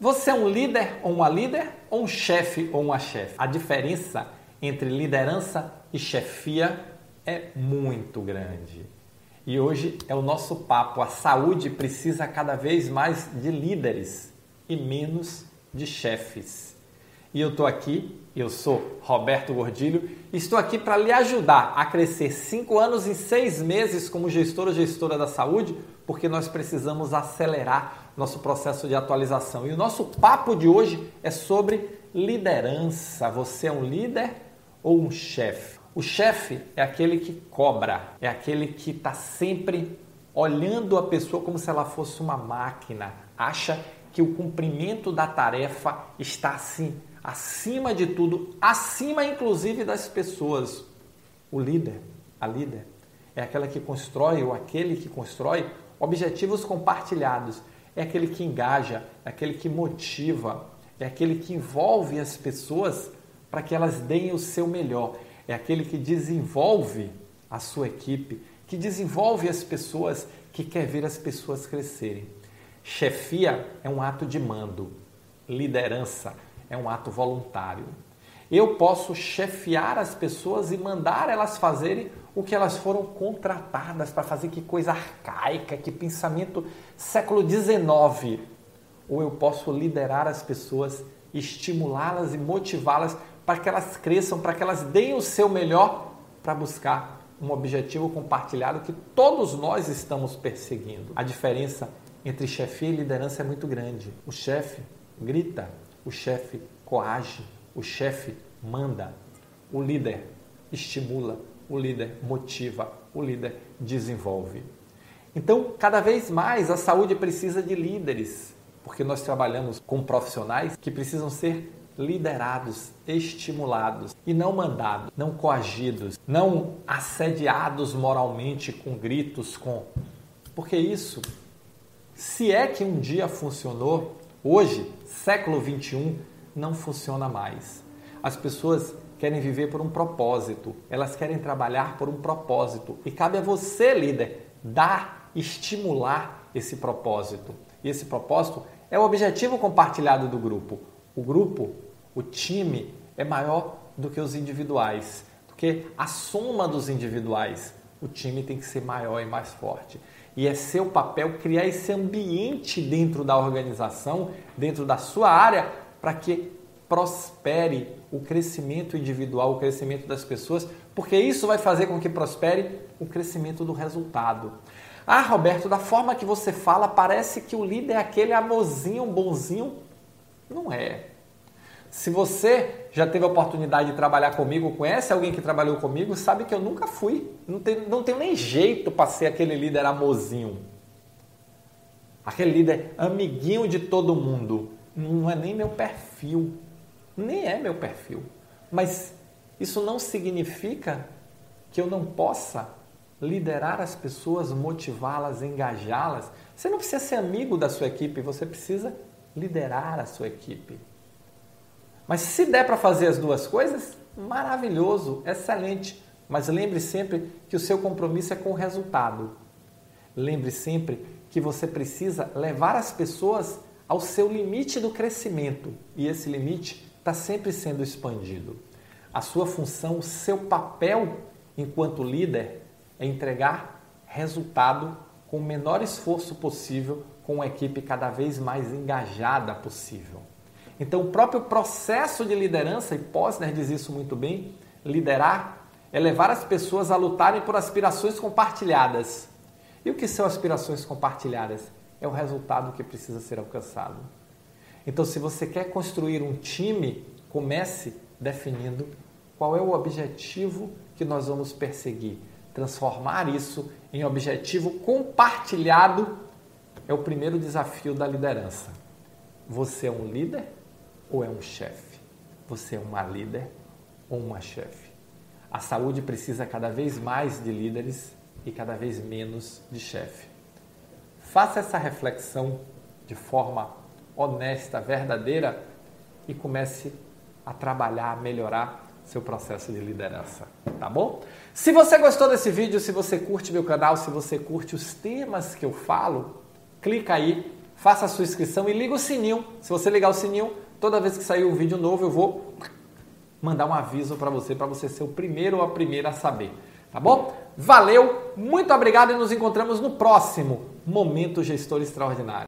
Você é um líder ou uma líder ou um chefe ou uma chefe? A diferença entre liderança e chefia é muito grande. E hoje é o nosso papo. A saúde precisa cada vez mais de líderes e menos de chefes. E eu estou aqui, eu sou Roberto Gordilho, e estou aqui para lhe ajudar a crescer cinco anos em seis meses como gestor ou gestora da saúde, porque nós precisamos acelerar nosso processo de atualização. E o nosso papo de hoje é sobre liderança. Você é um líder ou um chefe? O chefe é aquele que cobra, é aquele que está sempre olhando a pessoa como se ela fosse uma máquina, acha que o cumprimento da tarefa está assim, acima de tudo, acima inclusive das pessoas. O líder, a líder, é aquela que constrói ou aquele que constrói objetivos compartilhados é aquele que engaja, é aquele que motiva, é aquele que envolve as pessoas para que elas deem o seu melhor, é aquele que desenvolve a sua equipe, que desenvolve as pessoas, que quer ver as pessoas crescerem. Chefia é um ato de mando, liderança é um ato voluntário. Eu posso chefiar as pessoas e mandar elas fazerem o que elas foram contratadas para fazer, que coisa arcaica, que pensamento século XIX. Ou eu posso liderar as pessoas, estimulá-las e motivá-las para que elas cresçam, para que elas deem o seu melhor para buscar um objetivo compartilhado que todos nós estamos perseguindo. A diferença entre chefia e liderança é muito grande. O chefe grita, o chefe coage, o chefe manda, o líder estimula, o líder motiva, o líder desenvolve. Então, cada vez mais a saúde precisa de líderes, porque nós trabalhamos com profissionais que precisam ser liderados, estimulados e não mandados, não coagidos, não assediados moralmente com gritos, com porque isso, se é que um dia funcionou, hoje, século 21, não funciona mais. As pessoas querem viver por um propósito, elas querem trabalhar por um propósito. E cabe a você, líder, dar, estimular esse propósito. E esse propósito é o objetivo compartilhado do grupo. O grupo, o time, é maior do que os individuais, do que a soma dos individuais. O time tem que ser maior e mais forte. E é seu papel criar esse ambiente dentro da organização, dentro da sua área, para que prospere o crescimento individual, o crescimento das pessoas, porque isso vai fazer com que prospere o crescimento do resultado. Ah, Roberto, da forma que você fala, parece que o líder é aquele amorzinho, bonzinho. Não é. Se você já teve a oportunidade de trabalhar comigo, conhece alguém que trabalhou comigo, sabe que eu nunca fui. Não tenho, não tenho nem jeito para ser aquele líder amorzinho. Aquele líder amiguinho de todo mundo. Não é nem meu perfil nem é meu perfil. Mas isso não significa que eu não possa liderar as pessoas, motivá-las, engajá-las. Você não precisa ser amigo da sua equipe, você precisa liderar a sua equipe. Mas se der para fazer as duas coisas, maravilhoso, excelente. Mas lembre sempre que o seu compromisso é com o resultado. Lembre sempre que você precisa levar as pessoas ao seu limite do crescimento. E esse limite está sempre sendo expandido. A sua função, o seu papel enquanto líder é entregar resultado com o menor esforço possível, com uma equipe cada vez mais engajada possível. Então, o próprio processo de liderança, e Posner diz isso muito bem, liderar é levar as pessoas a lutarem por aspirações compartilhadas. E o que são aspirações compartilhadas? É o resultado que precisa ser alcançado. Então, se você quer construir um time, comece definindo qual é o objetivo que nós vamos perseguir. Transformar isso em objetivo compartilhado é o primeiro desafio da liderança. Você é um líder ou é um chefe? Você é uma líder ou uma chefe? A saúde precisa cada vez mais de líderes e cada vez menos de chefe. Faça essa reflexão de forma honesta, verdadeira e comece a trabalhar, a melhorar seu processo de liderança, tá bom? Se você gostou desse vídeo, se você curte meu canal, se você curte os temas que eu falo, clica aí, faça a sua inscrição e liga o sininho. Se você ligar o sininho, toda vez que sair um vídeo novo, eu vou mandar um aviso para você, para você ser o primeiro ou a primeira a saber. Tá bom? Valeu, muito obrigado e nos encontramos no próximo Momento Gestor Extraordinário.